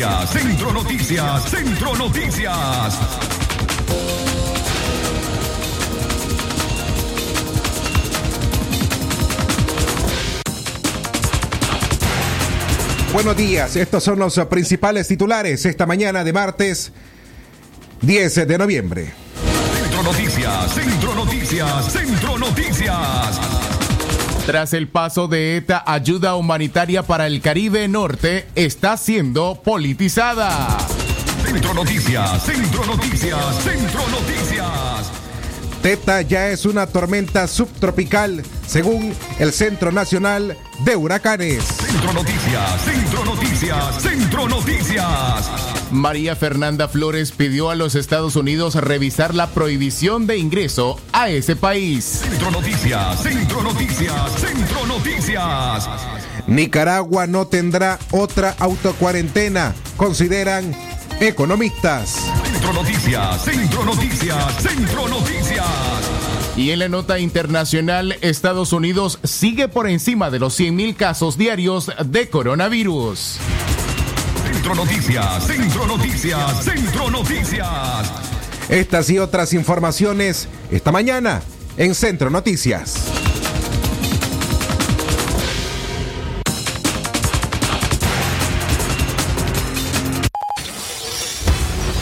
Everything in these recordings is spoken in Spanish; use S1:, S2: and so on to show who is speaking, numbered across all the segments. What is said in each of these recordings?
S1: Noticias, Centro Noticias, Centro Noticias.
S2: Buenos días, estos son los principales titulares esta mañana de martes 10 de noviembre.
S1: Centro Noticias, Centro Noticias, Centro Noticias.
S3: Tras el paso de ETA, ayuda humanitaria para el Caribe Norte está siendo politizada.
S1: Centro Noticias, Centro Noticias, Centro Noticias.
S2: Teta ya es una tormenta subtropical, según el Centro Nacional de Huracanes.
S1: Centro Noticias, Centro Noticias, Centro Noticias.
S3: María Fernanda Flores pidió a los Estados Unidos revisar la prohibición de ingreso a ese país.
S1: Centro Noticias, Centro Noticias, Centro Noticias.
S2: Nicaragua no tendrá otra autocuarentena, consideran economistas.
S1: Centro Noticias, Centro Noticias, Centro Noticias.
S3: Y en la nota internacional, Estados Unidos sigue por encima de los 100.000 casos diarios de coronavirus.
S1: Centro Noticias, Centro Noticias, Centro Noticias.
S2: Estas y otras informaciones esta mañana en Centro Noticias.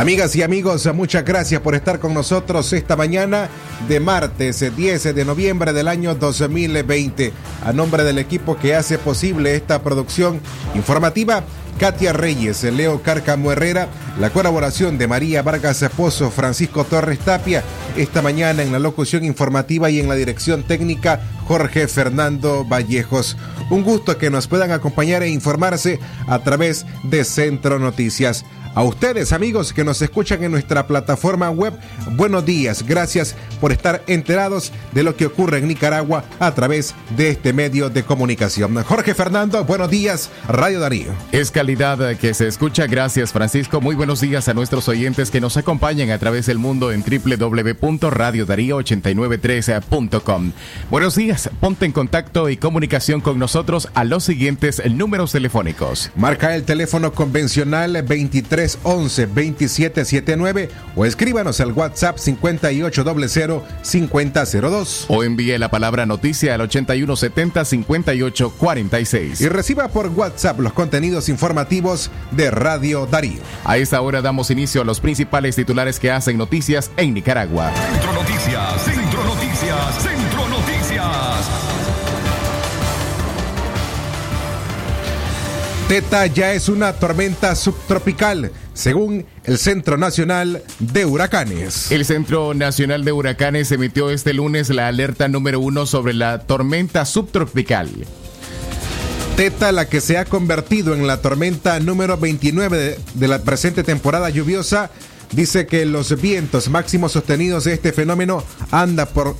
S2: Amigas y amigos, muchas gracias por estar con nosotros esta mañana de martes 10 de noviembre del año 2020. A nombre del equipo que hace posible esta producción informativa, Katia Reyes, Leo Cárcamo Herrera, la colaboración de María Vargas Esposo, Francisco Torres Tapia, esta mañana en la locución informativa y en la dirección técnica, Jorge Fernando Vallejos. Un gusto que nos puedan acompañar e informarse a través de Centro Noticias. A ustedes, amigos que nos escuchan en nuestra plataforma web, buenos días. Gracias por estar enterados de lo que ocurre en Nicaragua a través de este medio de comunicación. Jorge Fernando, buenos días, Radio Darío.
S3: Es calidad que se escucha. Gracias, Francisco. Muy buenos días a nuestros oyentes que nos acompañan a través del mundo en www.radiodarío8913.com. Buenos días. Ponte en contacto y comunicación con nosotros a los siguientes números telefónicos.
S2: Marca el teléfono convencional 23 11 2779 o escríbanos al WhatsApp 5800 5002.
S3: O envíe la palabra noticia al 8170 5846.
S2: Y reciba por WhatsApp los contenidos informativos de Radio Darío.
S3: A esta hora damos inicio a los principales titulares que hacen noticias en Nicaragua.
S1: Centro Noticias, Centro Noticias, Centro Noticias.
S2: Teta ya es una tormenta subtropical, según el Centro Nacional de Huracanes.
S3: El Centro Nacional de Huracanes emitió este lunes la alerta número uno sobre la tormenta subtropical.
S2: Teta, la que se ha convertido en la tormenta número 29 de, de la presente temporada lluviosa, dice que los vientos máximos sostenidos de este fenómeno anda por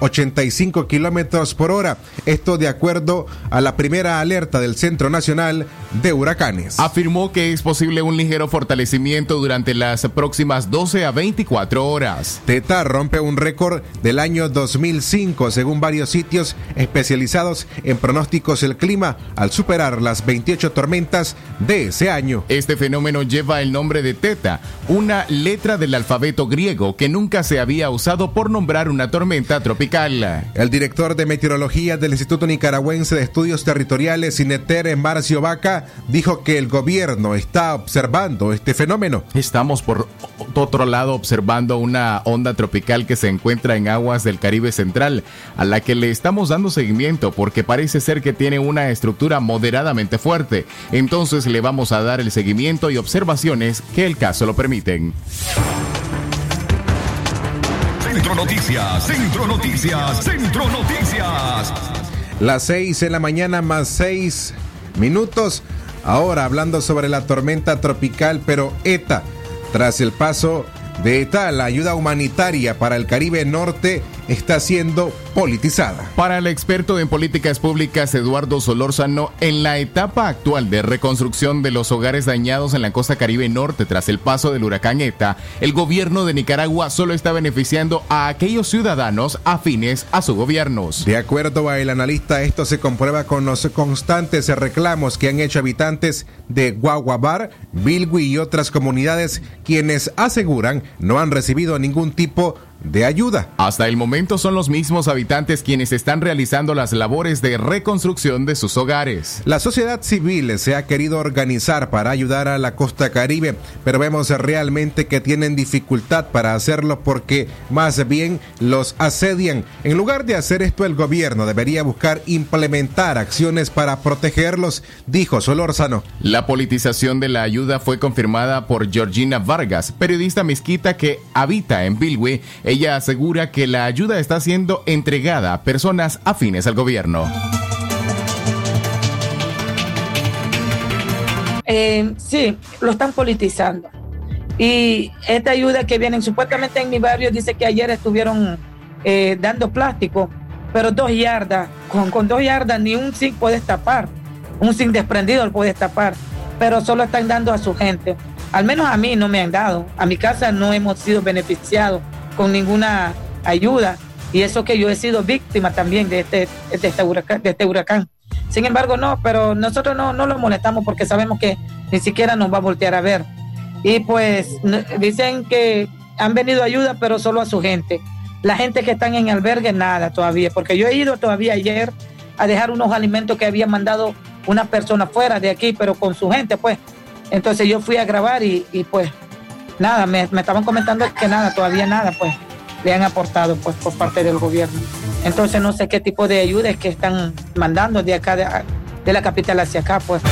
S2: 85 kilómetros por hora. Esto de acuerdo a la primera alerta del Centro Nacional de Huracanes.
S3: Afirmó que es posible un ligero fortalecimiento durante las próximas 12 a 24 horas.
S2: Teta rompe un récord del año 2005 según varios sitios especializados en pronósticos del clima al superar las 28 tormentas de ese año.
S3: Este fenómeno lleva el nombre de Teta, una letra del alfabeto griego que nunca se había usado por nombrar una tormenta
S2: El director de meteorología del Instituto Nicaragüense de Estudios Territoriales, Ineter Marcio Vaca, dijo que el gobierno está observando este fenómeno.
S3: Estamos por otro lado observando una onda tropical que se encuentra en aguas del Caribe Central, a la que le estamos dando seguimiento porque parece ser que tiene una estructura moderadamente fuerte. Entonces le vamos a dar el seguimiento y observaciones que el caso lo permiten.
S1: Centro Noticias, Centro Noticias, Centro Noticias.
S2: Las seis en la mañana más seis minutos. Ahora hablando sobre la tormenta tropical, pero ETA, tras el paso de ETA, la ayuda humanitaria para el Caribe Norte está siendo politizada.
S3: Para el experto en políticas públicas Eduardo Solórzano, en la etapa actual de reconstrucción de los hogares dañados en la costa caribe norte tras el paso del huracán ETA, el gobierno de Nicaragua solo está beneficiando a aquellos ciudadanos afines a su gobierno.
S2: De acuerdo a el analista, esto se comprueba con los constantes reclamos que han hecho habitantes de Guaguabar, Bilwi y otras comunidades, quienes aseguran no han recibido ningún tipo de de ayuda.
S3: Hasta el momento son los mismos habitantes quienes están realizando las labores de reconstrucción de sus hogares.
S2: La sociedad civil se ha querido organizar para ayudar a la costa caribe, pero vemos realmente que tienen dificultad para hacerlo porque más bien los asedian. En lugar de hacer esto, el gobierno debería buscar implementar acciones para protegerlos, dijo Solórzano.
S3: La politización de la ayuda fue confirmada por Georgina Vargas, periodista mezquita que habita en Bilwi ella asegura que la ayuda está siendo entregada a personas afines al gobierno.
S4: Eh, sí, lo están politizando. Y esta ayuda que viene, supuestamente en mi barrio, dice que ayer estuvieron eh, dando plástico, pero dos yardas, con, dos yardas ni un zinc puede tapar, un zinc desprendido puede tapar, pero solo están dando a su gente. Al menos a mí no me han dado, a mi casa no hemos sido beneficiados con ninguna ayuda. Y eso que yo he sido víctima también de este, de este, huracán, de este huracán. Sin embargo, no, pero nosotros no, no lo molestamos porque sabemos que ni siquiera nos va a voltear a ver. Y pues dicen que han venido ayuda, pero solo a su gente. La gente que están en albergue, nada todavía, porque yo he ido todavía ayer a dejar unos alimentos que había mandado una persona fuera de aquí, pero con su gente, pues. Entonces yo fui a grabar y, y pues nada, me, estaban comentando que nada, todavía nada, pues le han aportado pues por parte del gobierno. Entonces no sé qué tipo de ayuda es que están mandando de acá, de, de la capital hacia acá, pues.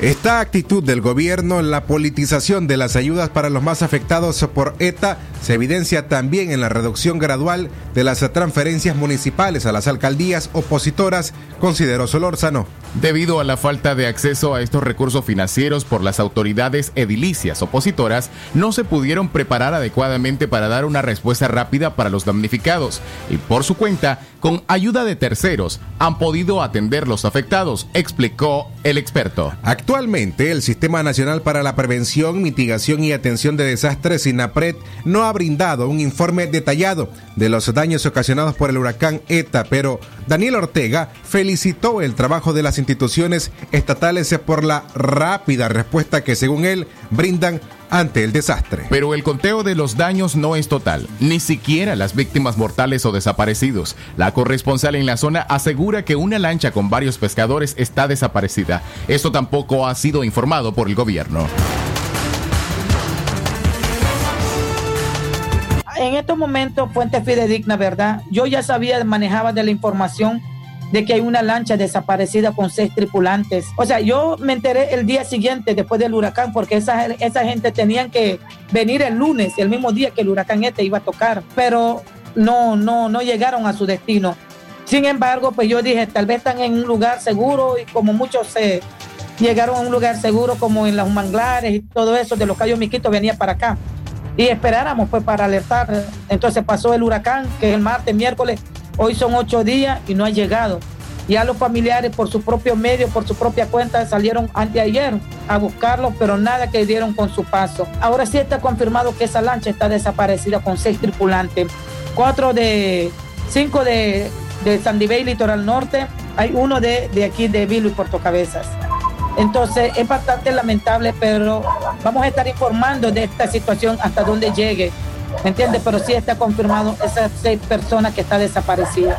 S2: Esta actitud del gobierno, la politización de las ayudas para los más afectados por ETA, se evidencia también en la reducción gradual de las transferencias municipales a las alcaldías opositoras, consideró Solórzano.
S3: Debido a la falta de acceso a estos recursos financieros por las autoridades edilicias opositoras, no se pudieron preparar adecuadamente para dar una respuesta rápida para los damnificados y por su cuenta, con ayuda de terceros, han podido atender los afectados, explicó el experto.
S2: Actualmente, el Sistema Nacional para la Prevención, Mitigación y Atención de Desastres, SINAPRED, no ha brindado un informe detallado de los daños ocasionados por el huracán ETA, pero Daniel Ortega felicitó el trabajo de las instituciones estatales por la rápida respuesta que, según él, brindan ante el desastre.
S3: Pero el conteo de los daños no es total, ni siquiera las víctimas mortales o desaparecidos. La corresponsal en la zona asegura que una lancha con varios pescadores está desaparecida. Esto tampoco ha sido informado por el gobierno.
S4: En estos momentos, fuente fidedigna, ¿verdad? Yo ya sabía, manejaba de la información de que hay una lancha desaparecida con seis tripulantes. O sea, yo me enteré el día siguiente después del huracán porque esa, esa gente tenían que venir el lunes, el mismo día que el huracán este iba a tocar, pero no, no, no llegaron a su destino. Sin embargo, pues yo dije, tal vez están en un lugar seguro y como muchos se llegaron a un lugar seguro como en los manglares y todo eso de los Cayos Miquitos venía para acá. Y esperáramos pues para alertar. Entonces pasó el huracán, que es el martes, miércoles, Hoy son ocho días y no ha llegado. Ya los familiares por su propio medio, por su propia cuenta, salieron anteayer a buscarlo, pero nada que dieron con su paso. Ahora sí está confirmado que esa lancha está desaparecida con seis tripulantes. Cuatro de, cinco de, de Sandy Bay, Litoral Norte. Hay uno de, de aquí de Vilo y Puerto Cabezas. Entonces es bastante lamentable, pero vamos a estar informando de esta situación hasta donde llegue ¿me entiendes? Pero sí está confirmado esas seis personas que está desaparecida.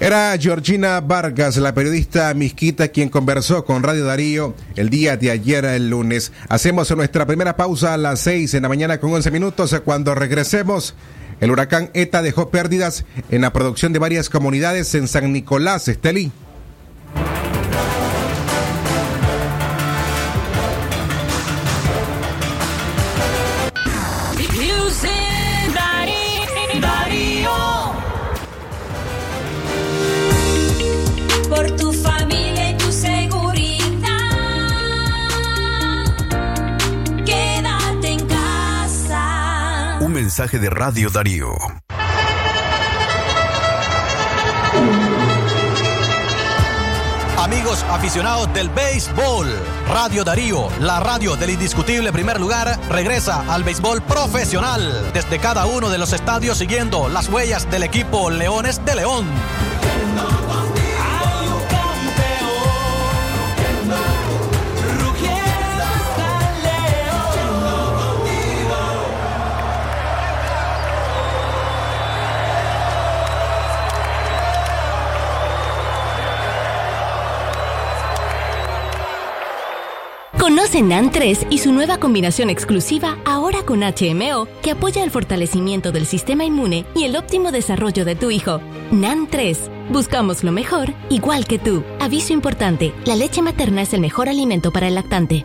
S2: Era Georgina Vargas, la periodista misquita, quien conversó con Radio Darío el día de ayer, el lunes. Hacemos nuestra primera pausa a las seis en la mañana con 11 minutos. Cuando regresemos, el huracán ETA dejó pérdidas en la producción de varias comunidades en San Nicolás, Estelí.
S5: Mensaje de Radio Darío.
S6: Amigos aficionados del béisbol, Radio Darío, la radio del indiscutible primer lugar, regresa al béisbol profesional desde cada uno de los estadios siguiendo las huellas del equipo Leones de León.
S7: Conoce NAN 3 y su nueva combinación exclusiva ahora con HMO que apoya el fortalecimiento del sistema inmune y el óptimo desarrollo de tu hijo. NAN 3. Buscamos lo mejor, igual que tú. Aviso importante, la leche materna es el mejor alimento para el lactante.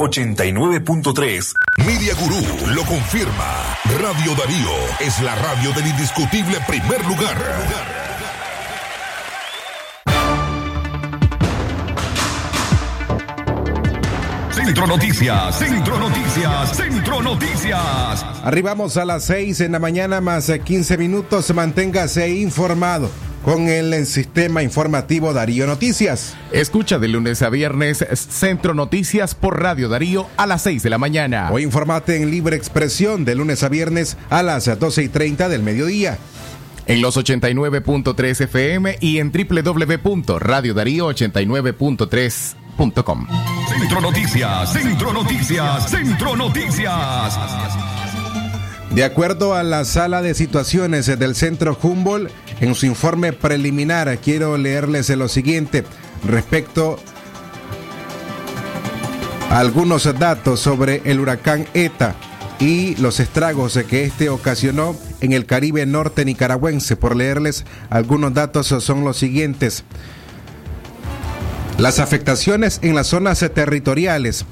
S8: 89.3.
S9: Media Gurú lo confirma. Radio Darío es la radio del indiscutible primer lugar.
S1: Centro Noticias, Centro Noticias, Centro Noticias.
S2: Arribamos a las 6 en la mañana más eh, 15 minutos. Manténgase informado con el sistema informativo Darío Noticias.
S3: Escucha de lunes a viernes Centro Noticias por Radio Darío a las 6 de la mañana.
S2: O informate en libre expresión de lunes a viernes a las 12 y 30 del mediodía.
S3: En los 89.3 FM y en www.radiodarío89.3.com.
S1: Centro Noticias, Centro Noticias, Centro Noticias.
S2: De acuerdo a la sala de situaciones del centro Humboldt, en su informe preliminar. Quiero leerles lo siguiente respecto a algunos datos sobre el huracán ETA y los estragos que este ocasionó en el Caribe norte nicaragüense. Por leerles algunos datos son los siguientes. Las afectaciones en las zonas territoriales.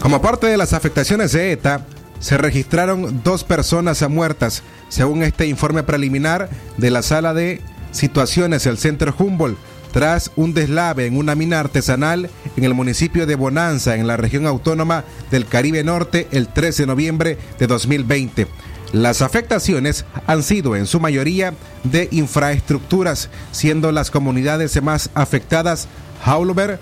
S2: Como parte de las afectaciones de ETA, se registraron dos personas muertas, según este informe preliminar de la sala de situaciones del Centro Humboldt, tras un deslave en una mina artesanal en el municipio de Bonanza, en la región autónoma del Caribe Norte, el 13 de noviembre de 2020. Las afectaciones han sido en su mayoría de infraestructuras, siendo las comunidades más afectadas Haulover,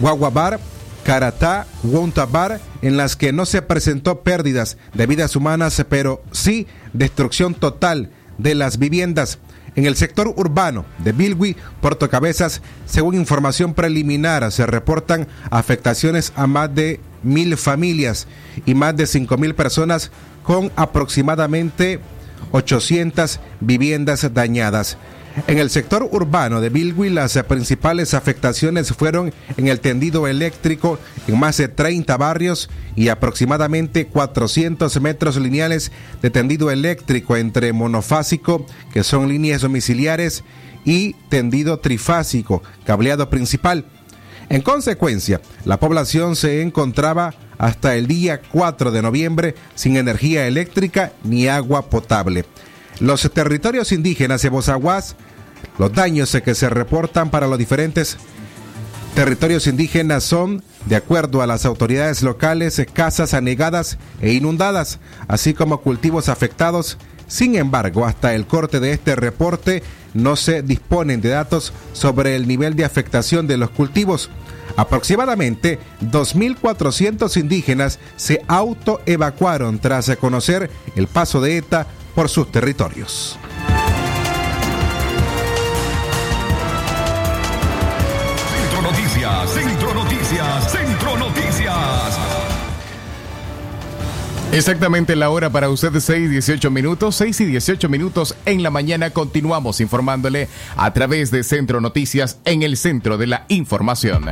S2: Guaguabar, Caratá, Wontabar, en las que no se presentó pérdidas de vidas humanas, pero sí destrucción total de las viviendas. En el sector urbano de Bilwi, Puerto Cabezas, según información preliminar, se reportan afectaciones a más de mil familias y más de cinco mil personas con aproximadamente 800 viviendas dañadas. En el sector urbano de Bilwi, las principales afectaciones fueron en el tendido eléctrico en más de 30 barrios y aproximadamente 400 metros lineales de tendido eléctrico entre monofásico, que son líneas domiciliares, y tendido trifásico, cableado principal. En consecuencia, la población se encontraba hasta el día 4 de noviembre sin energía eléctrica ni agua potable. Los territorios indígenas de Bozaguas, los daños que se reportan para los diferentes territorios indígenas son, de acuerdo a las autoridades locales, casas anegadas e inundadas, así como cultivos afectados. Sin embargo, hasta el corte de este reporte no se disponen de datos sobre el nivel de afectación de los cultivos. Aproximadamente 2.400 indígenas se autoevacuaron tras conocer el paso de ETA por sus territorios.
S1: Centro Noticias, Centro Noticias, Centro Noticias.
S3: Exactamente la hora para usted, 6 y 18 minutos, 6 y 18 minutos en la mañana. Continuamos informándole a través de Centro Noticias en el centro de la información.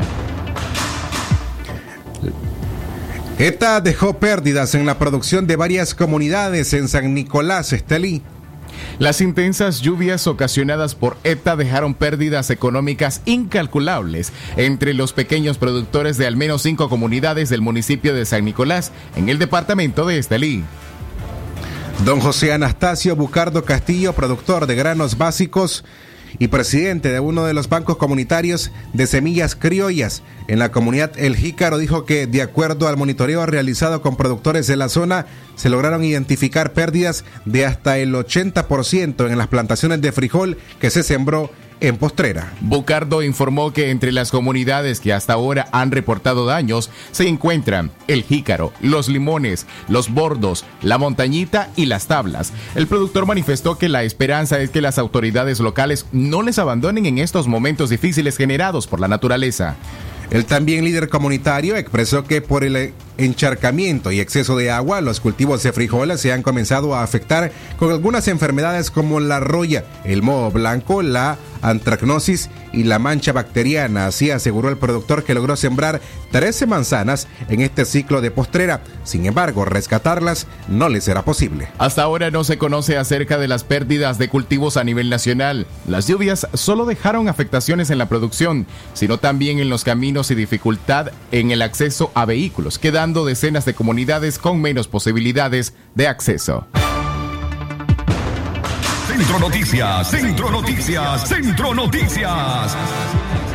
S2: ETA dejó pérdidas en la producción de varias comunidades en San Nicolás, Estelí.
S3: Las intensas lluvias ocasionadas por ETA dejaron pérdidas económicas incalculables entre los pequeños productores de al menos cinco comunidades del municipio de San Nicolás, en el departamento de Estelí.
S2: Don José Anastasio Bucardo Castillo, productor de granos básicos y presidente de uno de los bancos comunitarios de semillas criollas en la comunidad El Jícaro, dijo que de acuerdo al monitoreo realizado con productores de la zona, se lograron identificar pérdidas de hasta el 80% en las plantaciones de frijol que se sembró en Postrera.
S3: Bucardo informó que entre las comunidades que hasta ahora han reportado daños se encuentran El Jícaro, Los Limones, Los Bordos, La Montañita y Las Tablas. El productor manifestó que la esperanza es que las autoridades locales no les abandonen en estos momentos difíciles generados por la naturaleza.
S2: El también líder comunitario expresó que por el encharcamiento y exceso de agua, los cultivos de frijoles se han comenzado a afectar con algunas enfermedades como la roya, el moho blanco, la antracnosis y la mancha bacteriana. Así aseguró el productor que logró sembrar 13 manzanas en este ciclo de postrera. Sin embargo, rescatarlas no le será posible.
S3: Hasta ahora no se conoce acerca de las pérdidas de cultivos a nivel nacional. Las lluvias solo dejaron afectaciones en la producción, sino también en los caminos y dificultad en el acceso a vehículos, quedando decenas de comunidades con menos posibilidades de acceso.
S1: Centro Noticias, Centro Noticias, Centro Noticias.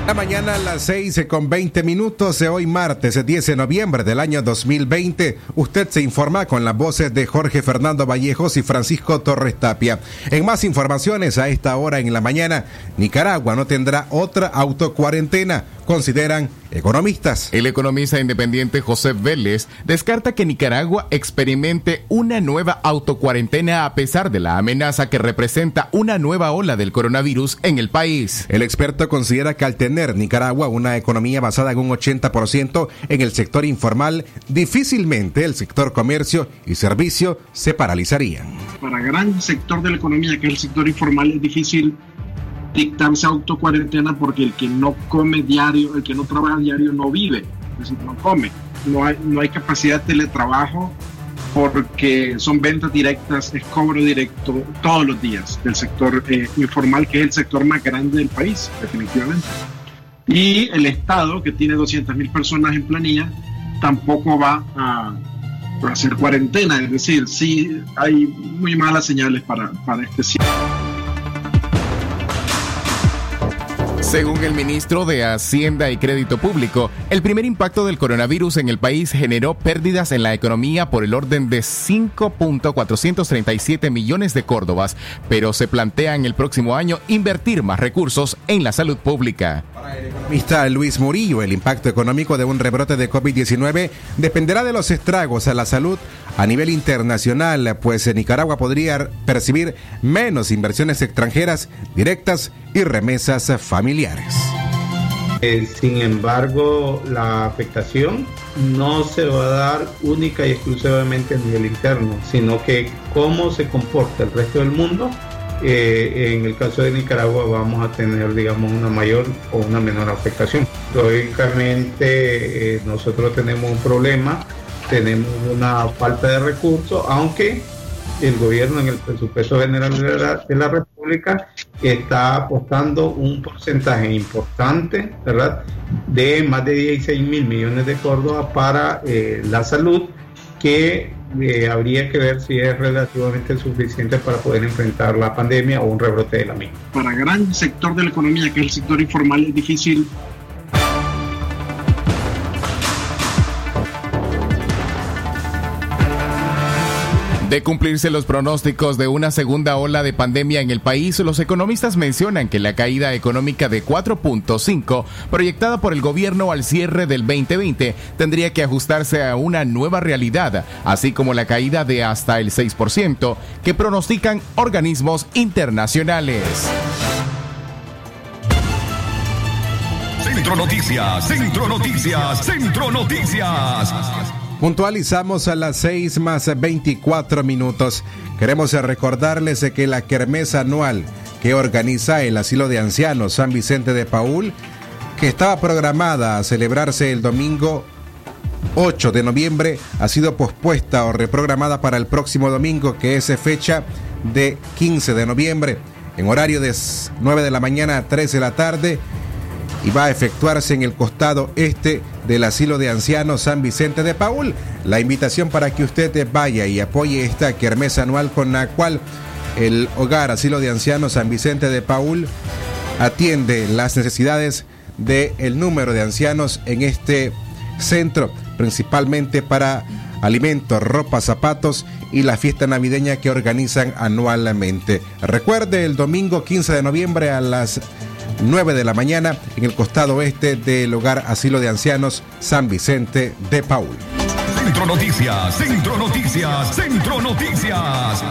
S2: La mañana a las 6 con 20 minutos de hoy martes 10 de noviembre del año 2020. Usted se informa con las voces de Jorge Fernando Vallejos y Francisco Torres Tapia. En más informaciones a esta hora en la mañana, Nicaragua no tendrá otra autocuarentena. Consideran economistas.
S3: El economista independiente José Vélez descarta que Nicaragua experimente una nueva autocuarentena a pesar de la amenaza que representa una nueva ola del coronavirus en el país.
S2: El experto considera que al tener Nicaragua una economía basada en un 80% en el sector informal, difícilmente el sector comercio y servicio se paralizarían.
S10: Para gran sector de la economía, que es el sector informal, es difícil dictarse autocuarentena porque el que no come diario, el que no trabaja diario no vive, es decir, no come. No hay, no hay capacidad de teletrabajo porque son ventas directas, es cobro directo todos los días del sector eh, informal, que es el sector más grande del país, definitivamente. Y el Estado, que tiene 200 mil personas en planilla, tampoco va a, hacer cuarentena, es decir, sí hay muy malas señales para, para este ciclo.
S3: Según el ministro de Hacienda y Crédito Público, el primer impacto del coronavirus en el país generó pérdidas en la economía por el orden de 5.437 millones de córdobas, pero se plantea en el próximo año invertir más recursos en la salud pública.
S2: economista Luis Murillo, el impacto económico de un rebrote de COVID-19 dependerá de los estragos a la salud a nivel internacional, pues Nicaragua podría percibir menos inversiones extranjeras directas y remesas familiares.
S11: Eh, sin embargo, la afectación no se va a dar única y exclusivamente a nivel interno, sino que cómo se comporta el resto del mundo. eh, en el caso de Nicaragua vamos a tener, digamos, una mayor o una menor afectación. Lógicamente, eh, nosotros tenemos un problema, tenemos una falta de recursos, aunque el gobierno en el presupuesto general de la, de la República está apostando un porcentaje importante, ¿verdad? De más de 16 mil millones de Córdoba para eh, la salud, que eh, habría que ver si es relativamente suficiente para poder enfrentar la pandemia o un rebrote de la misma.
S10: Para gran sector de la economía, que es el sector informal, es difícil
S3: De cumplirse los pronósticos de una segunda ola de pandemia en el país, los economistas mencionan que la caída económica de 4.5 proyectada por el gobierno al cierre del 2020 tendría que ajustarse a una nueva realidad, así como la caída de hasta el 6% que pronostican organismos internacionales.
S1: Centro Noticias, Centro Noticias, Centro Noticias.
S2: Puntualizamos a las 6 más 24 minutos. Queremos recordarles que la kermesa anual que organiza el Asilo de Ancianos San Vicente de Paul, que estaba programada a celebrarse el domingo 8 de noviembre, ha sido pospuesta o reprogramada para el próximo domingo, que es fecha de 15 de noviembre, en horario de 9 de la mañana a 3 de la tarde y va a efectuarse en el costado este del asilo de ancianos San Vicente de Paul. La invitación para que usted vaya y apoye esta kermesa anual con la cual el hogar asilo de ancianos San Vicente de Paul atiende las necesidades del número de ancianos en este centro, principalmente para alimentos, ropa, zapatos y la fiesta navideña que organizan anualmente. Recuerde el domingo 15 de noviembre a las 9 de la mañana en el costado oeste del hogar asilo de ancianos San Vicente de Paul.
S1: Centro Noticias, Centro Noticias, Centro Noticias.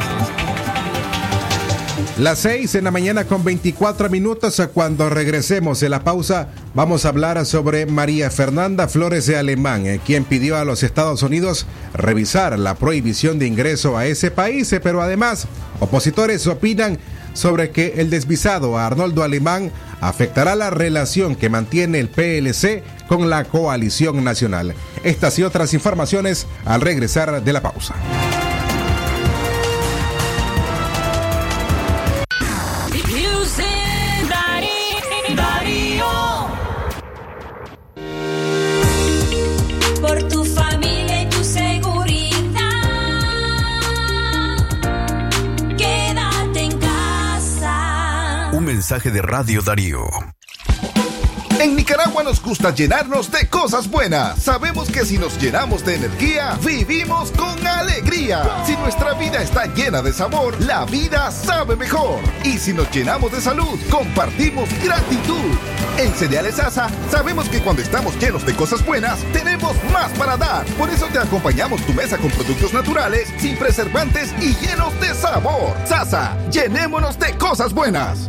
S2: Las 6 en la mañana con 24 minutos. Cuando regresemos de la pausa, vamos a hablar sobre María Fernanda Flores de Alemán, eh, quien pidió a los Estados Unidos revisar la prohibición de ingreso a ese país, eh, pero además, opositores opinan sobre que el desvisado a Arnoldo Alemán afectará la relación que mantiene el PLC con la coalición nacional. Estas y otras informaciones al regresar de la pausa.
S9: Un mensaje de Radio Darío. En Nicaragua nos gusta llenarnos de cosas buenas. Sabemos que si nos llenamos de energía, vivimos con alegría. Si nuestra vida está llena de sabor, la vida sabe mejor. Y si nos llenamos de salud, compartimos gratitud. En Cereales sabemos que cuando estamos llenos de cosas buenas, tenemos más para dar. Por eso te acompañamos tu mesa con productos naturales, sin preservantes y llenos de sabor. Sasa, llenémonos de cosas buenas.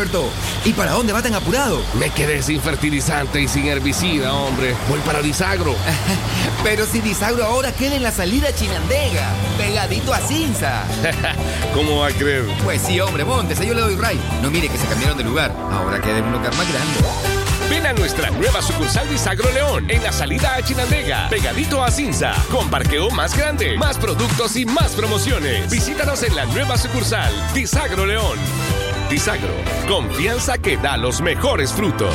S12: Roberto, ¿y para dónde va tan apurado?
S13: Me quedé sin fertilizante y sin herbicida, hombre. Voy para Disagro.
S12: Pero si Disagro ahora queda en la salida Chinandega, pegadito a Cinza.
S13: ¿Cómo va a creer?
S12: Pues sí, hombre, montes, yo le doy ray. No mire que se cambiaron de lugar. Ahora queda en un lugar más grande.
S13: Ven a nuestra nueva sucursal Disagro León en la salida a Chinandega, pegadito a Cinza, con parqueo más grande, más productos y más promociones. Visítanos en la nueva sucursal Disagro León. Disagro, confianza que da los mejores frutos.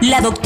S14: La doctora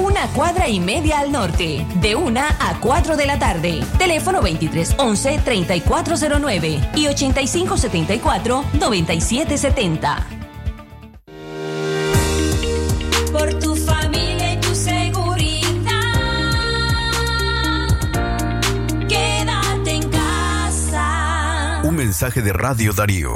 S14: una cuadra y media al norte, de 1 a 4 de la tarde. Teléfono 2311-3409 y 8574-9770.
S15: Por tu familia y tu seguridad. Quédate en casa.
S8: Un mensaje de Radio Darío.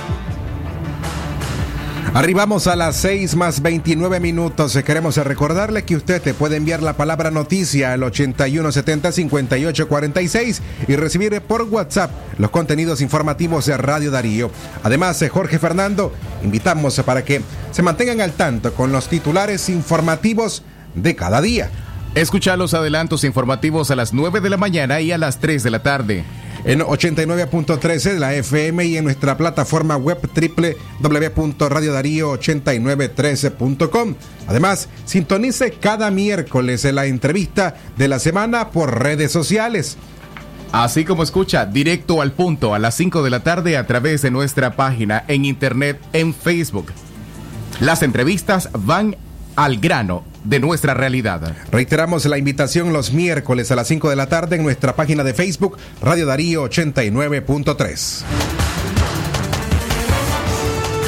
S2: Arribamos a las 6 más 29 minutos. Queremos recordarle que usted te puede enviar la palabra noticia al 8170-5846 y recibir por WhatsApp los contenidos informativos de Radio Darío. Además, eh, Jorge Fernando, invitamos para que se mantengan al tanto con los titulares informativos de cada día.
S3: Escucha los adelantos informativos a las 9 de la mañana y a las 3 de la tarde.
S2: En 89.13 de la FM y en nuestra plataforma web www.radiodarío8913.com. Además, sintonice cada miércoles la entrevista de la semana por redes sociales.
S3: Así como escucha, directo al punto a las 5 de la tarde a través de nuestra página en internet en Facebook. Las entrevistas van al grano de nuestra realidad.
S2: Reiteramos la invitación los miércoles a las 5 de la tarde en nuestra página de Facebook Radio Darío 89.3.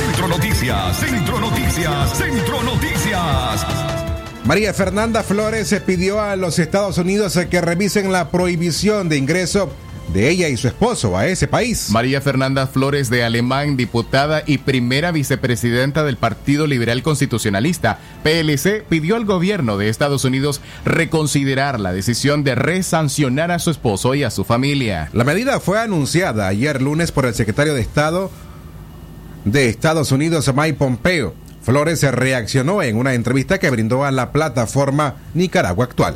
S1: Centro Noticias, Centro Noticias, Centro Noticias.
S2: María Fernanda Flores pidió a los Estados Unidos que revisen la prohibición de ingreso de ella y su esposo a ese país.
S3: María Fernanda Flores de Alemán, diputada y primera vicepresidenta del Partido Liberal Constitucionalista, PLC, pidió al gobierno de Estados Unidos reconsiderar la decisión de resancionar a su esposo y a su familia.
S2: La medida fue anunciada ayer lunes por el secretario de Estado de Estados Unidos, Mike Pompeo. Flores se reaccionó en una entrevista que brindó a la plataforma Nicaragua Actual.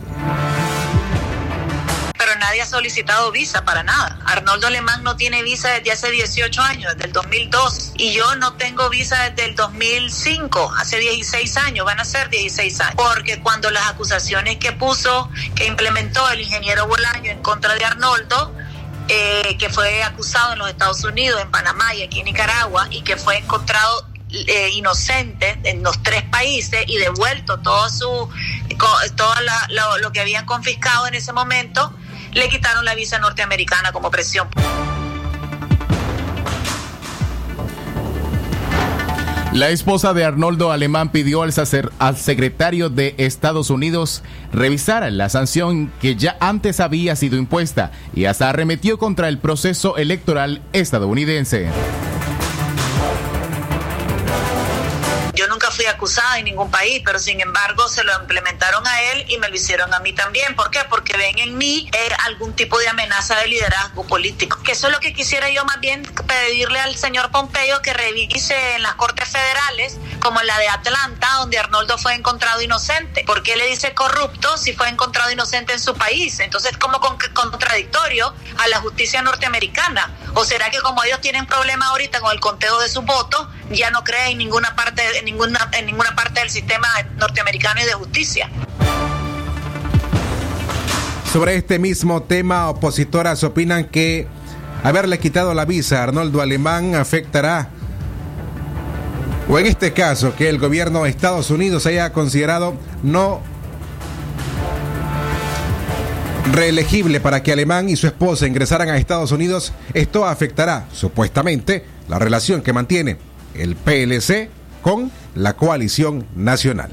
S16: Nadie solicitado visa para nada. Arnoldo Alemán no tiene visa desde hace 18 años, desde el 2002. Y yo no tengo visa desde el 2005, hace 16 años, van a ser 16 años. Porque cuando las acusaciones que puso, que implementó el ingeniero Bolaño en contra de Arnoldo, eh, que fue acusado en los Estados Unidos, en Panamá y aquí en Nicaragua, y que fue encontrado eh, inocente en los tres países y devuelto todo su todo la- lo que habían confiscado en ese momento, le quitaron la visa norteamericana como presión.
S3: La esposa de Arnoldo Alemán pidió al, sacer- al secretario de Estados Unidos revisar la sanción que ya antes había sido impuesta y hasta arremetió contra el proceso electoral estadounidense.
S16: Fui acusada en ningún país, pero sin embargo se lo implementaron a él y me lo hicieron a mí también. ¿Por qué? Porque ven en mí eh, algún tipo de amenaza de liderazgo político. Que eso es lo que quisiera yo más bien pedirle al señor Pompeo que revise en las Cortes Federales, como en la de Atlanta, donde Arnoldo fue encontrado inocente. ¿Por qué le dice corrupto si fue encontrado inocente en su país? Entonces, como con- contradictorio a la justicia norteamericana. ¿O será que como ellos tienen problemas ahorita con el conteo de sus votos, ya no creen en ninguna parte, en ninguna, en ninguna parte del sistema norteamericano y de justicia?
S2: Sobre este mismo tema, opositoras opinan que haberle quitado la visa a Arnoldo Alemán afectará, o en este caso, que el gobierno de Estados Unidos haya considerado no reelegible para que Alemán y su esposa ingresaran a Estados Unidos, esto afectará, supuestamente, la relación que mantiene el PLC con la coalición nacional.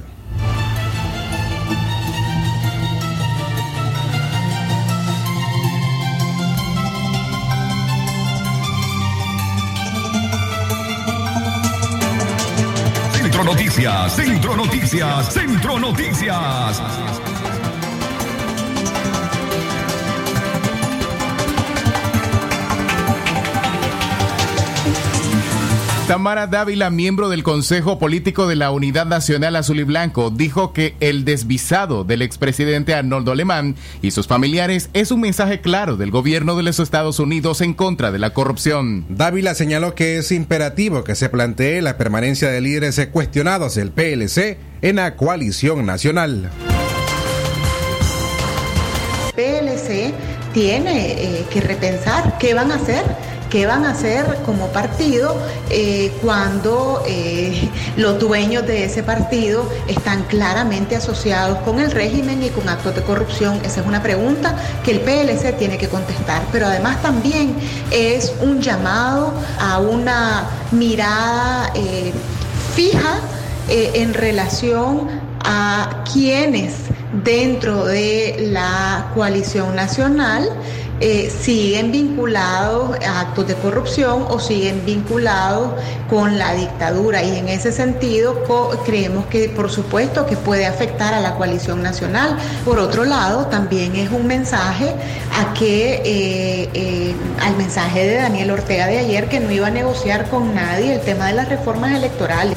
S1: Centro Noticias, Centro Noticias, Centro Noticias.
S3: Tamara Dávila, miembro del Consejo Político de la Unidad Nacional Azul y Blanco, dijo que el desvisado del expresidente Arnoldo Alemán y sus familiares es un mensaje claro del gobierno de los Estados Unidos en contra de la corrupción.
S2: Dávila señaló que es imperativo que se plantee la permanencia de líderes cuestionados del PLC en la coalición nacional.
S17: PLC tiene eh, que repensar qué van a hacer, qué van a hacer como partido eh, cuando eh, los dueños de ese partido están claramente asociados con el régimen y con actos de corrupción. Esa es una pregunta que el PLC tiene que contestar, pero además también es un llamado a una mirada eh, fija en relación a quienes dentro de la coalición nacional eh, siguen vinculados a actos de corrupción o siguen vinculados con la dictadura y en ese sentido creemos que por supuesto que puede afectar a la coalición nacional. Por otro lado, también es un mensaje a que eh, eh, al mensaje de Daniel Ortega de ayer que no iba a negociar con nadie el tema de las reformas electorales.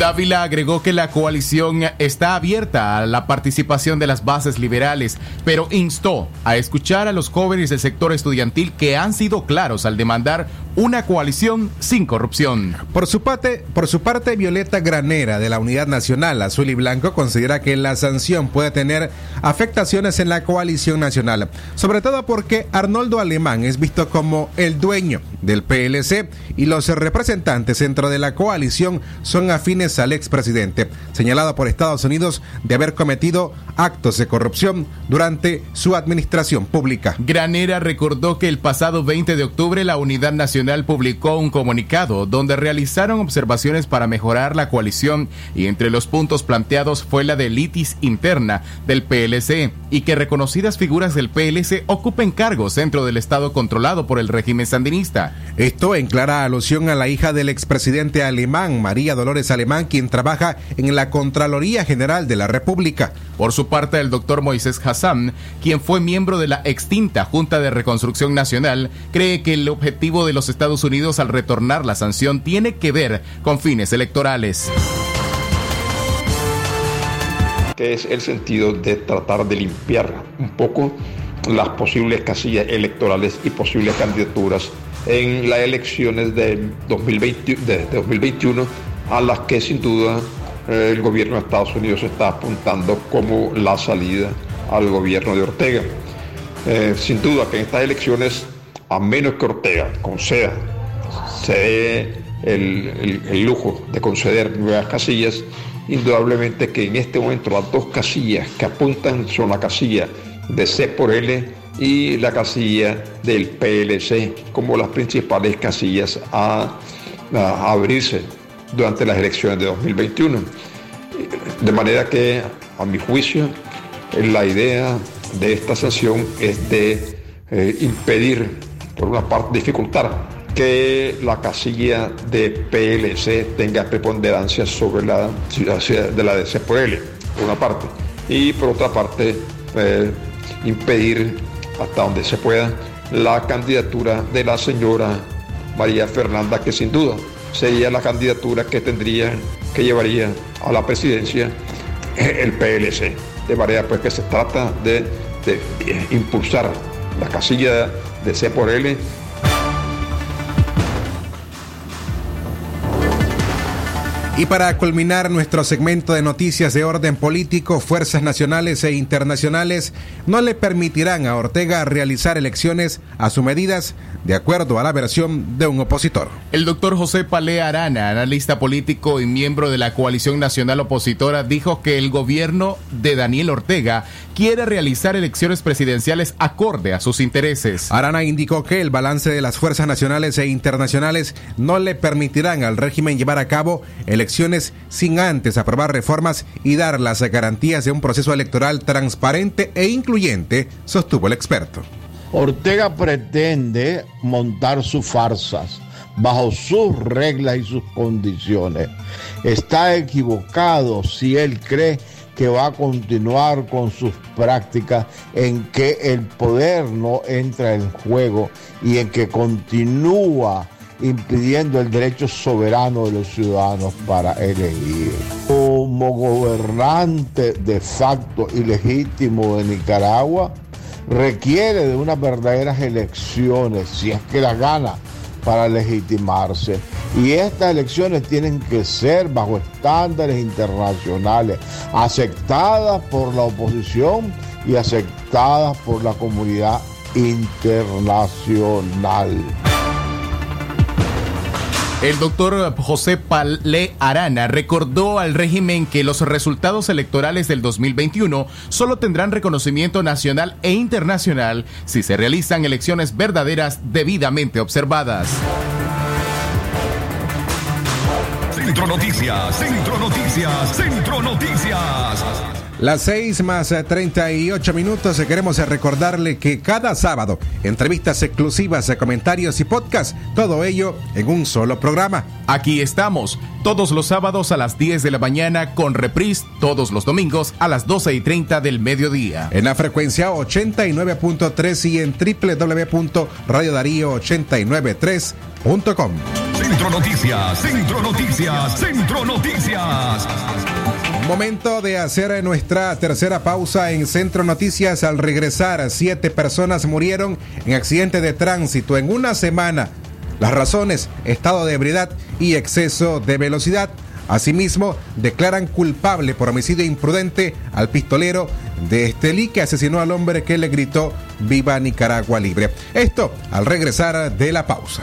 S3: Dávila agregó que la coalición está abierta a la participación de las bases liberales, pero instó a escuchar a los jóvenes del sector estudiantil que han sido claros al demandar una coalición sin corrupción.
S2: Por su parte, por su parte, Violeta Granera de la Unidad Nacional Azul y Blanco considera que la sanción puede tener afectaciones en la coalición nacional, sobre todo porque Arnoldo Alemán es visto como el dueño del PLC y los representantes dentro de la coalición son afines al expresidente, señalado por Estados Unidos de haber cometido actos de corrupción durante su administración pública.
S3: Granera recordó que el pasado 20 de octubre la Unidad Nacional publicó un comunicado donde realizaron observaciones para mejorar la coalición y entre los puntos planteados fue la de litis interna del PLC y que reconocidas figuras del PLC ocupen cargos dentro del Estado controlado por el régimen sandinista.
S2: Esto en clara alusión a la hija del expresidente alemán, María Dolores Alemán, quien trabaja en la Contraloría General de la República.
S3: Por su parte, el doctor Moisés Hassan, quien fue miembro de la extinta Junta de Reconstrucción Nacional, cree que el objetivo de los Estados Unidos al retornar la sanción tiene que ver con fines electorales.
S18: que es el sentido de tratar de limpiar un poco
S19: las posibles casillas electorales y posibles candidaturas en las elecciones de, 2020 de 2021 a las que sin duda eh, el gobierno de Estados Unidos está apuntando como la salida al gobierno de Ortega. Eh, sin duda que en estas elecciones, a menos que Ortega conceda, se dé el, el lujo de conceder nuevas casillas, indudablemente que en este momento las dos casillas que apuntan son la casilla de C por L y la casilla del PLC como las principales casillas a, abrirse durante las elecciones de 2021. De manera que, a mi juicio, la idea de esta sanción es de eh, impedir, por una parte, dificultar que la casilla de PLC tenga preponderancia sobre la de la de por una parte. Y por otra parte, eh, impedir hasta donde se pueda la candidatura de la señora María Fernanda, que sin duda sería la candidatura que tendría, que llevaría a la presidencia el PLC. De manera pues que se trata de, de impulsar la casilla de C por L
S2: Y para culminar nuestro segmento de noticias de orden político, fuerzas nacionales e internacionales no le permitirán a Ortega realizar elecciones a sus medidas de acuerdo a la versión de un opositor.
S3: El doctor José Palé Arana, analista político y miembro de la coalición nacional opositora, dijo que el gobierno de Daniel Ortega quiere realizar elecciones presidenciales acorde a sus intereses.
S2: Arana indicó que el balance de las fuerzas nacionales e internacionales no le permitirán al régimen llevar a cabo elecciones sin antes aprobar reformas y dar las garantías de un proceso electoral transparente e incluyente, sostuvo el experto.
S20: Ortega pretende montar sus farsas bajo sus reglas y sus condiciones. Está equivocado si él cree que va a continuar con sus prácticas en que el poder no entra en juego y en que continúa impidiendo el derecho soberano de los ciudadanos para elegir. Como gobernante de facto y legítimo de Nicaragua, requiere de unas verdaderas elecciones, si es que las gana, para legitimarse. Y estas elecciones tienen que ser bajo estándares internacionales, aceptadas por la oposición y aceptadas por la comunidad internacional.
S3: El doctor José Palé Arana recordó al régimen que los resultados electorales del 2021 solo tendrán reconocimiento nacional e internacional si se realizan elecciones verdaderas debidamente observadas.
S1: Centro Noticias, Centro Noticias, Centro Noticias.
S2: Las 6 más 38 minutos. Queremos recordarle que cada sábado, entrevistas exclusivas, comentarios y podcast, todo ello en un solo programa.
S3: Aquí estamos, todos los sábados a las 10 de la mañana, con reprise todos los domingos a las 12 y 30 del mediodía.
S2: En la frecuencia 89.3 y en www.radiodarío893.com.
S1: Centro Noticias, Centro Noticias, Centro Noticias.
S2: Momento de hacer nuestra tercera pausa en Centro Noticias. Al regresar, siete personas murieron en accidente de tránsito en una semana. Las razones, estado de ebriedad y exceso de velocidad. Asimismo, declaran culpable por homicidio imprudente al pistolero de Estelí que asesinó al hombre que le gritó Viva Nicaragua Libre. Esto al regresar de la pausa.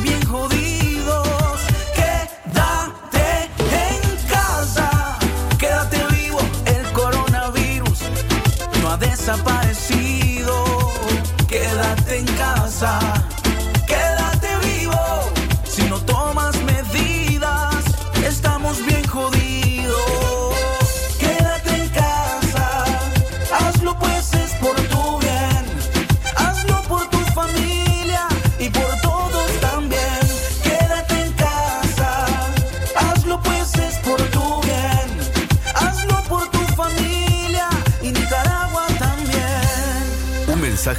S21: bien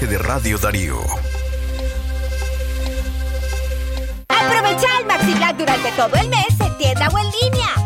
S5: de Radio Darío.
S22: Aprovecha el Maxi durante todo el mes en tienda o en línea,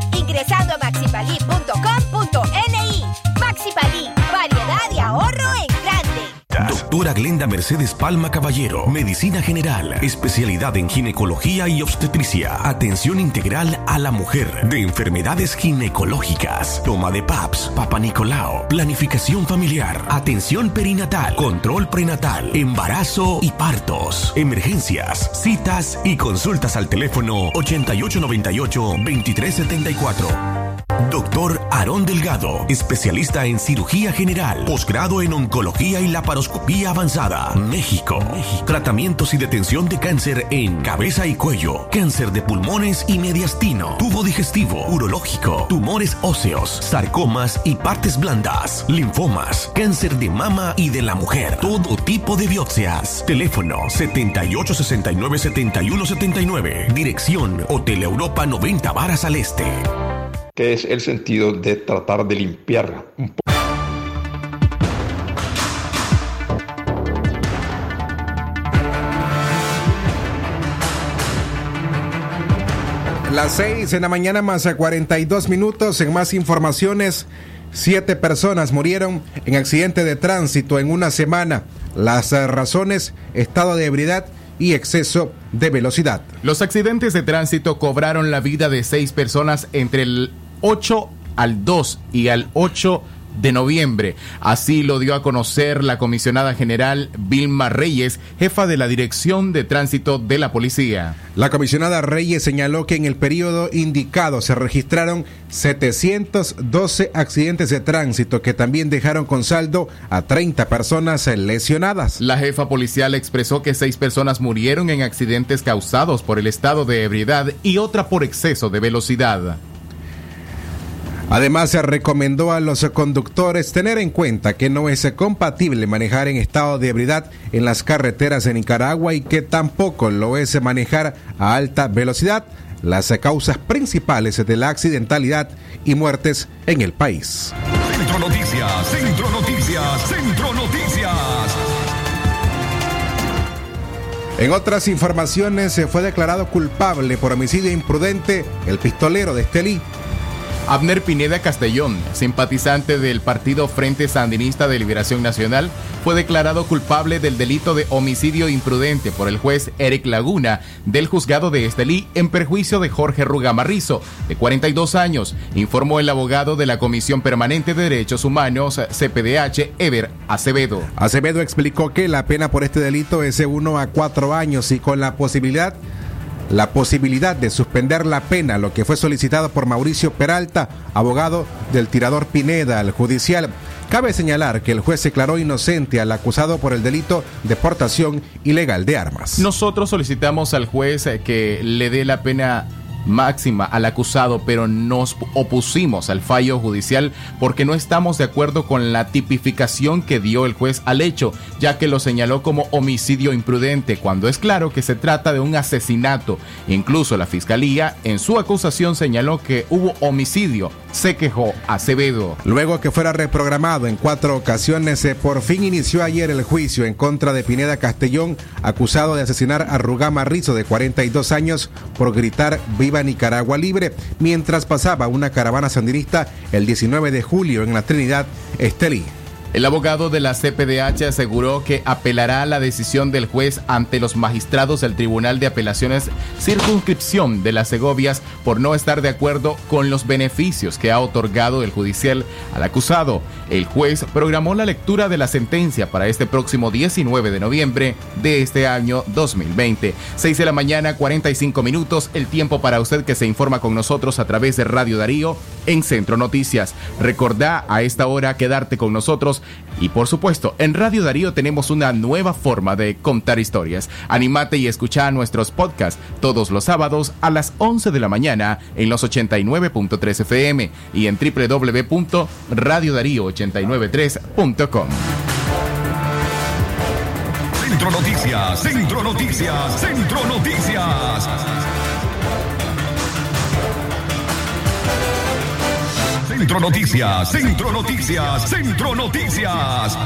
S5: Mercedes Palma Caballero, Medicina General, especialidad en ginecología y obstetricia, atención integral a la mujer, de enfermedades ginecológicas, toma de PAPS, Papa Nicolao, planificación familiar, atención perinatal, control prenatal, embarazo y partos, emergencias, citas y consultas al teléfono 8898-2374. Doctor Aarón Delgado, especialista en cirugía general, posgrado en oncología y laparoscopía avanzada, México. Tratamientos y detención de cáncer en cabeza y cuello, cáncer de pulmones y mediastino, tubo digestivo, urológico, tumores óseos, sarcomas y partes blandas, linfomas, cáncer de mama y de la mujer, todo tipo de biopsias. Teléfono 7869-7179. Dirección Hotel Europa 90 Varas al Este.
S19: que es el sentido de tratar de limpiar un poco.
S2: Las 6 en la mañana más a 42 minutos. En más informaciones, siete personas murieron en accidente de tránsito en una semana. Las eh, razones, estado de ebriedad y exceso de velocidad.
S3: Los accidentes de tránsito cobraron la vida de seis personas entre el 8 al 2 y al 8 de noviembre. Así lo dio a conocer la comisionada general Vilma Reyes, jefa de la Dirección de Tránsito de la Policía.
S2: La comisionada Reyes señaló que en el periodo indicado se registraron 712 accidentes de tránsito que también dejaron con saldo a 30 personas lesionadas.
S3: La jefa policial expresó que seis personas murieron en accidentes causados por el estado de ebriedad y otra por exceso de velocidad.
S2: Además, se recomendó a los conductores tener en cuenta que no es compatible manejar en estado de ebriedad en las carreteras de Nicaragua y que tampoco lo es manejar a alta velocidad, las causas principales de la accidentalidad y muertes en el país.
S1: Centro Noticias, Centro Noticias, Centro Noticias.
S2: En otras informaciones, se fue declarado culpable por homicidio imprudente el pistolero de Estelí.
S3: Abner Pineda Castellón, simpatizante del partido Frente Sandinista de Liberación Nacional, fue declarado culpable del delito de homicidio imprudente por el juez Eric Laguna del juzgado de Estelí en perjuicio de Jorge Rugamarrizo, de 42 años, informó el abogado de la Comisión Permanente de Derechos Humanos, CPDH, Ever Acevedo.
S2: Acevedo explicó que la pena por este delito es de 1 a 4 años y con la posibilidad la posibilidad de suspender la pena, lo que fue solicitado por Mauricio Peralta, abogado del tirador Pineda al judicial. Cabe señalar que el juez declaró inocente al acusado por el delito de portación ilegal de armas.
S3: Nosotros solicitamos al juez eh, que le dé la pena máxima al acusado, pero nos opusimos al fallo judicial porque no estamos de acuerdo con la tipificación que dio el juez al hecho, ya que lo señaló como homicidio imprudente, cuando es claro que se trata de un asesinato. Incluso la fiscalía en su acusación señaló que hubo homicidio. Se quejó Acevedo.
S2: Luego que fuera reprogramado en cuatro ocasiones, se por fin inició ayer el juicio en contra de Pineda Castellón, acusado de asesinar a Rugama Rizo, de 42 años, por gritar Viva Nicaragua Libre, mientras pasaba una caravana sandinista el 19 de julio en la Trinidad Estelí.
S3: El abogado de la CPDH aseguró que apelará la decisión del juez ante los magistrados del Tribunal de Apelaciones Circunscripción de las Segovias por no estar de acuerdo con los beneficios que ha otorgado el judicial al acusado. El juez programó la lectura de la sentencia para este próximo 19 de noviembre de este año 2020. 6 de la mañana, 45 minutos, el tiempo para usted que se informa con nosotros a través de Radio Darío en Centro Noticias. Recordá a esta hora quedarte con nosotros y por supuesto, en Radio Darío tenemos una nueva forma de contar historias. Animate y escucha nuestros podcasts todos los sábados a las 11 de la mañana en los 89.3 FM y en www.radiodarío893.com.
S1: Centro Noticias, Centro Noticias, Centro Noticias. Centro Noticias, Centro Noticias, Centro Noticias.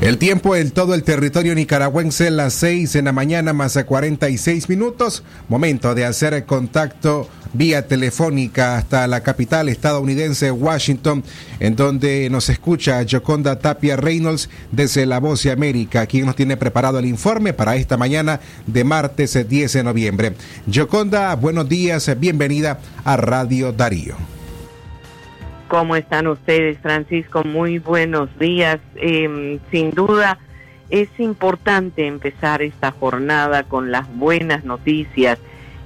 S2: El tiempo en todo el territorio nicaragüense, las 6 en la mañana más a 46 minutos. Momento de hacer contacto vía telefónica hasta la capital estadounidense, Washington, en donde nos escucha Joconda Tapia Reynolds desde La Voz de América, quien nos tiene preparado el informe para esta mañana de martes 10 de noviembre. Joconda, buenos días, bienvenida a Radio Darío.
S23: ¿Cómo están ustedes, Francisco? Muy buenos días. Eh, sin duda, es importante empezar esta jornada con las buenas noticias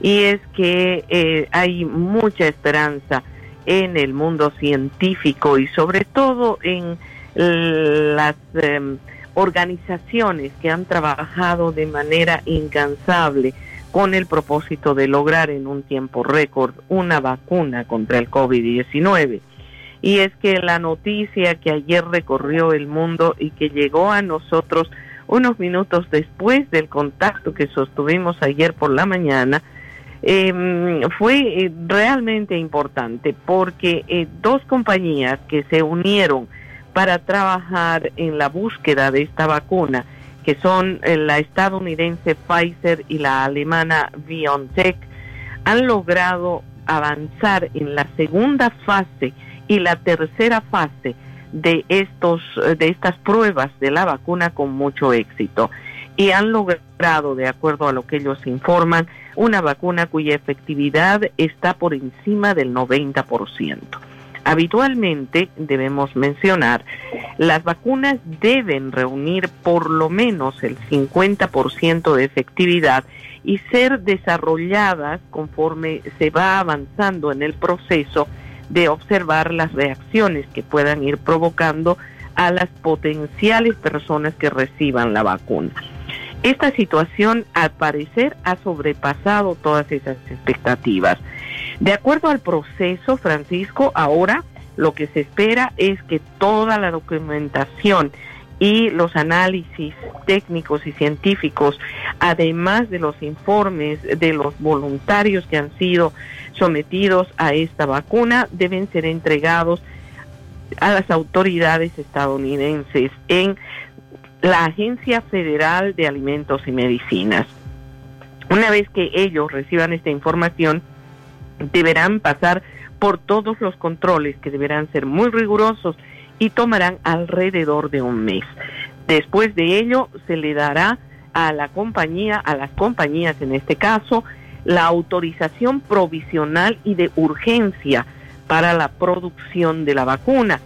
S23: y es que eh, hay mucha esperanza en el mundo científico y sobre todo en las eh, organizaciones que han trabajado de manera incansable con el propósito de lograr en un tiempo récord una vacuna contra el COVID-19 y es que la noticia que ayer recorrió el mundo y que llegó a nosotros unos minutos después del contacto que sostuvimos ayer por la mañana, eh, fue eh, realmente importante porque eh, dos compañías que se unieron para trabajar en la búsqueda de esta vacuna, que son eh, la estadounidense Pfizer y la alemana BioNTech, han logrado avanzar en la segunda fase y la tercera fase de estos de estas pruebas de la vacuna con mucho éxito. Y han logrado de acuerdo a lo que ellos informan una vacuna cuya efectividad está por encima del 90%. Habitualmente debemos mencionar las vacunas deben reunir por lo menos el 50% de efectividad y ser desarrolladas conforme se va avanzando en el proceso de observar las reacciones que puedan ir provocando a las potenciales personas que reciban la vacuna. Esta situación, al parecer, ha sobrepasado todas esas expectativas. De acuerdo al proceso, Francisco, ahora lo que se espera es que toda la documentación y los análisis técnicos y científicos, además de los informes de los voluntarios que han sido sometidos a esta vacuna, deben ser entregados a las autoridades estadounidenses en la Agencia Federal de Alimentos y Medicinas. Una vez que ellos reciban esta información, deberán pasar por todos los controles que deberán ser muy rigurosos y tomarán alrededor de un mes. Después de ello, se le dará a la compañía, a las compañías en este caso, la autorización provisional y de urgencia para la producción de la vacuna.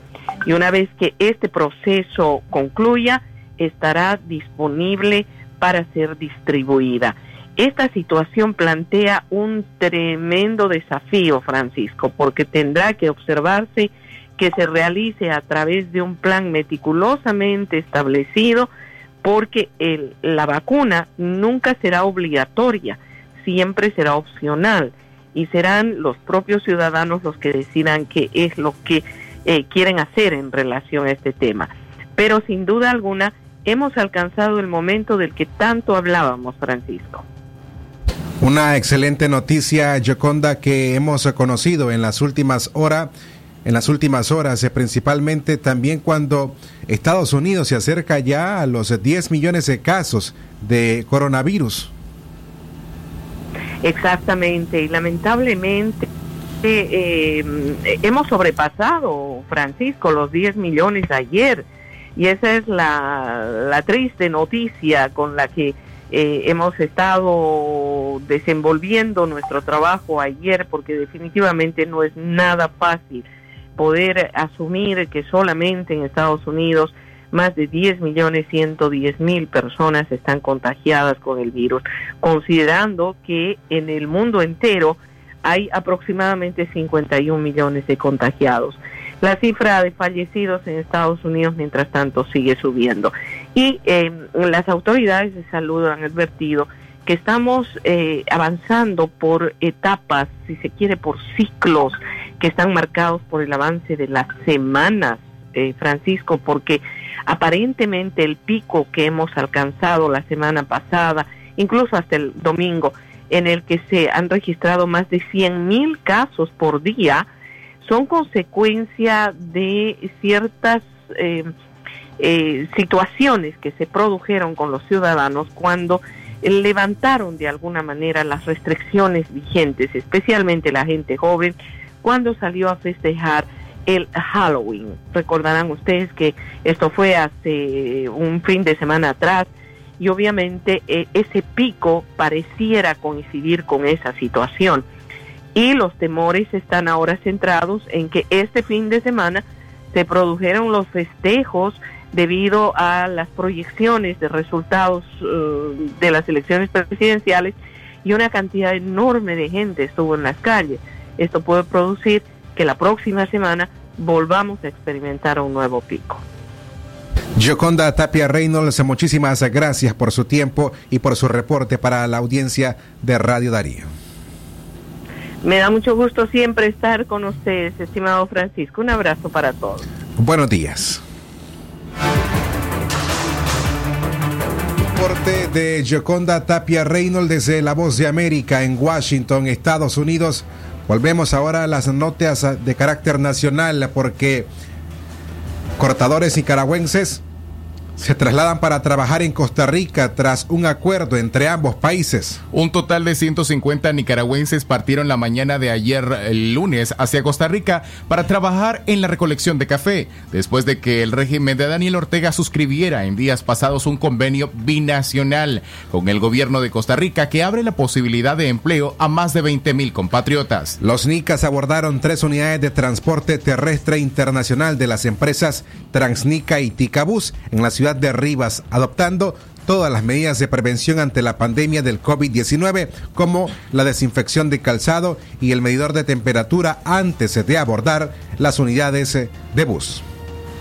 S23: Y una vez que este proceso concluya, estará disponible para ser distribuida. Esta situación plantea un tremendo desafío, Francisco, porque tendrá que observarse que se realice a través de un plan meticulosamente establecido, porque el, la vacuna nunca será obligatoria, siempre será opcional y serán los propios ciudadanos los que decidan qué es lo que eh, quieren hacer en relación a este tema. Pero sin duda alguna hemos alcanzado el momento del que tanto hablábamos, Francisco.
S2: Una excelente noticia, Yoconda, que hemos conocido en las últimas horas en las últimas horas, eh, principalmente también cuando Estados Unidos se acerca ya a los 10 millones de casos de coronavirus.
S23: Exactamente, y lamentablemente eh, hemos sobrepasado, Francisco, los 10 millones ayer, y esa es la, triste noticia con la que eh, hemos estado desenvolviendo nuestro trabajo ayer, porque definitivamente no es nada fácil poder asumir que solamente en Estados Unidos más de 10 millones 110 mil personas están contagiadas con el virus, considerando que en el mundo entero hay aproximadamente 51 millones de contagiados. La cifra de fallecidos en Estados Unidos, mientras tanto, sigue subiendo. Y eh, las autoridades de salud han advertido que estamos eh, avanzando por etapas, si se quiere, por ciclos que están marcados por el avance de las semanas, eh, Francisco, porque aparentemente el pico que hemos alcanzado la semana pasada, incluso hasta el domingo, en el que se han registrado más de 100 mil casos por día, son consecuencia de ciertas eh, eh, situaciones que se produjeron con los ciudadanos cuando levantaron de alguna manera las restricciones vigentes, especialmente la gente joven, cuando salió a festejar el Halloween. Recordarán ustedes que esto fue hace un fin de semana atrás y obviamente eh, ese pico pareciera coincidir con esa situación. Y los temores están ahora centrados en que este fin de semana se produjeron los festejos debido a las proyecciones de resultados eh, de las elecciones presidenciales y una cantidad enorme de gente estuvo en las calles. Esto puede producir que la próxima semana volvamos a experimentar un nuevo pico.
S2: Yoconda Tapia Reynolds, muchísimas gracias por su tiempo y por su reporte para la audiencia de Radio Darío.
S23: Me da mucho gusto siempre estar con ustedes, estimado Francisco. Un abrazo para todos.
S2: Buenos días. Reporte de Yoconda Tapia Reynolds desde La Voz de América en Washington, Estados Unidos. Volvemos ahora a las notas de carácter nacional porque cortadores nicaragüenses se trasladan para trabajar en Costa Rica tras un acuerdo entre ambos países.
S3: Un total de 150 nicaragüenses partieron la mañana de ayer, el lunes, hacia Costa Rica para trabajar en la recolección de café, después de que el régimen de Daniel Ortega suscribiera en días pasados un convenio binacional con el gobierno de Costa Rica que abre la posibilidad de empleo a más de 20 mil compatriotas.
S2: Los nicas abordaron tres unidades de transporte terrestre internacional de las empresas Transnica y Ticabús en la ciudad de Rivas, adoptando todas las medidas de prevención ante la pandemia del COVID-19, como la desinfección de calzado y el medidor de temperatura antes de abordar las unidades de bus.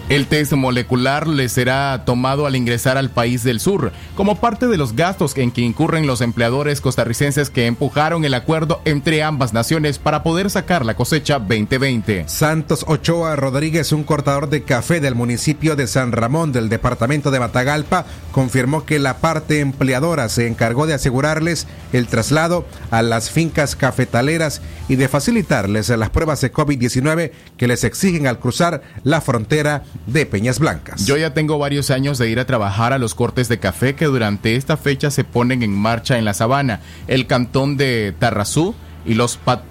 S3: El test molecular le será tomado al ingresar al país del sur, como parte de los gastos en que incurren los empleadores costarricenses que empujaron el acuerdo entre ambas naciones para poder sacar la cosecha 2020.
S2: Santos Ochoa Rodríguez, un cortador de café del municipio de San Ramón del departamento de Matagalpa, confirmó que la parte empleadora se encargó de asegurarles el traslado a las fincas cafetaleras y de facilitarles las pruebas de COVID-19 que les exigen al cruzar la frontera de Peñas Blancas.
S3: Yo ya tengo varios años de ir a trabajar a los cortes de café que durante esta fecha se ponen en marcha en la sabana, el cantón de Tarrazú y los patrones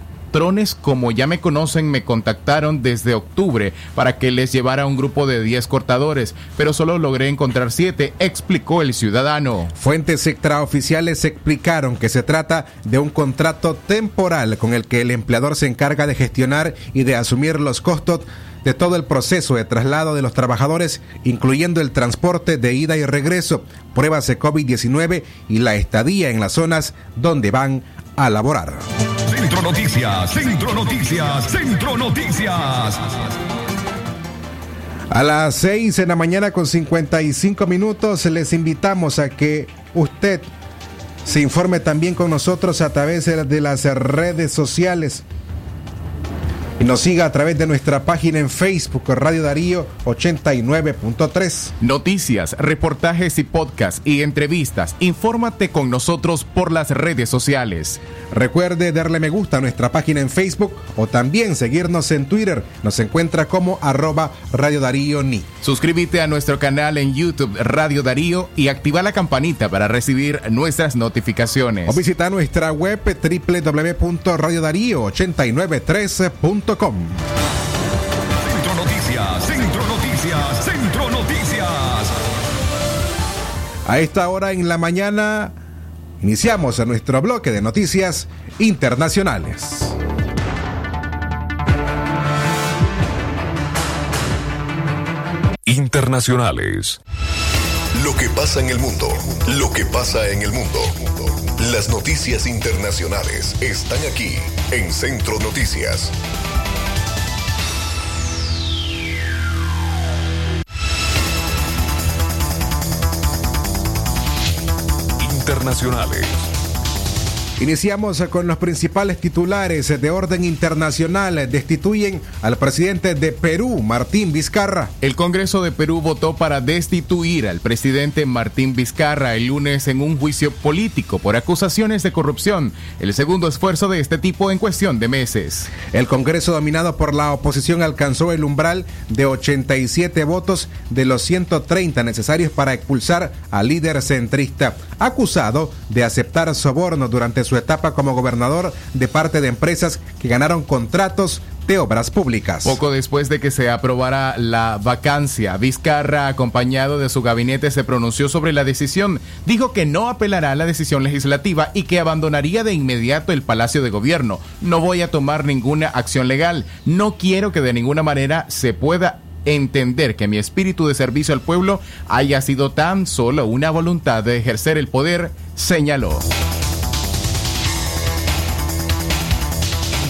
S3: como ya me conocen me contactaron desde octubre para que les llevara un grupo de 10 cortadores, pero solo logré encontrar 7, explicó el ciudadano.
S2: Fuentes extraoficiales explicaron que se trata de un contrato temporal con el que el empleador se encarga de gestionar y de asumir los costos de todo el proceso de traslado de los trabajadores, incluyendo el transporte de ida y regreso, pruebas de COVID-19 y la estadía en las zonas donde van a laborar.
S1: Centro Noticias, Centro Noticias, Centro Noticias.
S2: A las 6 de la mañana con 55 minutos les invitamos a que usted se informe también con nosotros a través de las redes sociales. Y nos siga a través de nuestra página en Facebook Radio Darío 89.3.
S3: Noticias, reportajes y podcasts y entrevistas. Infórmate con nosotros por las redes sociales.
S2: Recuerde darle me gusta a nuestra página en Facebook o también seguirnos en Twitter. Nos encuentra como arroba Radio Darío Ni.
S3: Suscríbete a nuestro canal en YouTube Radio Darío y activa la campanita para recibir nuestras notificaciones.
S2: O visita nuestra web www.radiodarío893.com.
S1: Centro Noticias, Centro Noticias, Centro Noticias.
S2: A esta hora en la mañana iniciamos nuestro bloque de noticias internacionales.
S8: Internacionales.
S24: Lo que pasa en el mundo, lo que pasa en el mundo. Las noticias internacionales están aquí en Centro Noticias.
S8: Internacionales.
S2: Iniciamos con los principales titulares de orden internacional. Destituyen al presidente de Perú, Martín Vizcarra.
S3: El Congreso de Perú votó para destituir al presidente Martín Vizcarra el lunes en un juicio político por acusaciones de corrupción, el segundo esfuerzo de este tipo en cuestión de meses.
S2: El Congreso dominado por la oposición alcanzó el umbral de 87 votos de los 130 necesarios para expulsar al líder centrista, acusado de aceptar soborno durante su etapa como gobernador de parte de empresas que ganaron contratos de obras públicas.
S3: Poco después de que se aprobara la vacancia, Vizcarra, acompañado de su gabinete, se pronunció sobre la decisión. Dijo que no apelará a la decisión legislativa y que abandonaría de inmediato el Palacio de Gobierno. No voy a tomar ninguna acción legal. No quiero que de ninguna manera se pueda entender que mi espíritu de servicio al pueblo haya sido tan solo una voluntad de ejercer el poder, señaló.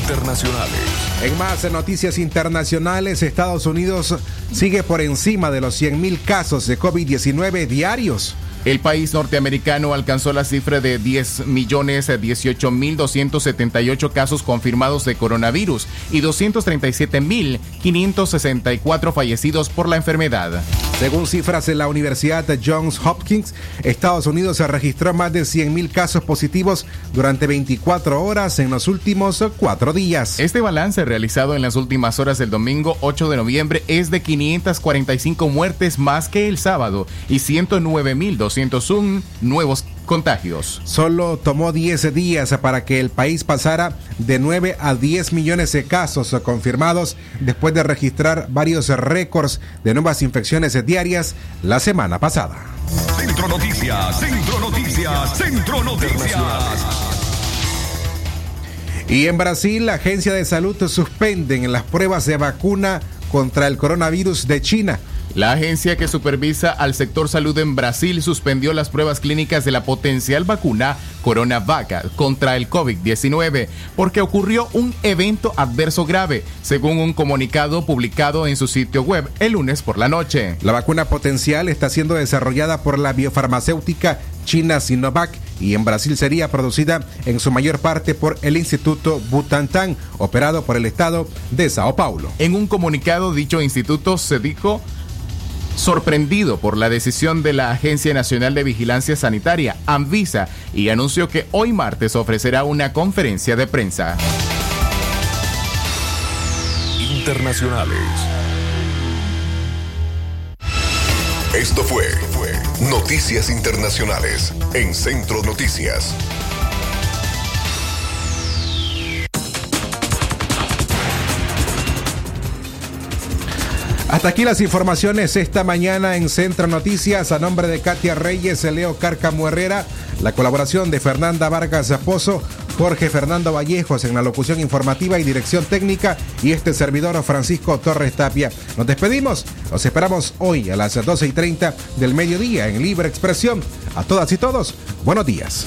S8: Internacionales.
S2: En más noticias internacionales, Estados Unidos sigue por encima de los 100.000 casos de COVID-19 diarios.
S3: El país norteamericano alcanzó la cifra de 10.018.278 casos confirmados de coronavirus y 237.564 fallecidos por la enfermedad.
S2: Según cifras de la Universidad Johns Hopkins, Estados Unidos registró más de 100.000 casos positivos durante 24 horas en los últimos cuatro días.
S3: Este balance realizado en las últimas horas del domingo 8 de noviembre es de 545 muertes más que el sábado y 109.200 201 nuevos contagios.
S2: Solo tomó 10 días para que el país pasara de 9 a 10 millones de casos confirmados después de registrar varios récords de nuevas infecciones diarias la semana pasada.
S1: Centro Noticias, Centro Noticias, Centro Noticias.
S2: Y en Brasil, la Agencia de Salud suspenden las pruebas de vacuna contra el coronavirus de China.
S3: La agencia que supervisa al sector salud en Brasil suspendió las pruebas clínicas de la potencial vacuna CoronaVac contra el COVID-19 porque ocurrió un evento adverso grave, según un comunicado publicado en su sitio web el lunes por la noche.
S2: La vacuna potencial está siendo desarrollada por la biofarmacéutica china Sinovac y en Brasil sería producida en su mayor parte por el Instituto Butantan, operado por el Estado de Sao Paulo.
S3: En un comunicado, dicho instituto se dijo sorprendido por la decisión de la Agencia Nacional de Vigilancia Sanitaria, Anvisa, y anunció que hoy martes ofrecerá una conferencia de prensa.
S8: Internacionales.
S24: Esto fue, Noticias Internacionales en Centro Noticias.
S2: Hasta aquí las informaciones esta mañana en Centro Noticias a nombre de Katia Reyes, Leo Cárcamo Herrera, la colaboración de Fernanda Vargas Pozo, Jorge Fernando Vallejos en la locución informativa y dirección técnica y este servidor Francisco Torres Tapia. Nos despedimos, los esperamos hoy a las 12 y 30 del mediodía en Libre Expresión. A todas y todos, buenos días.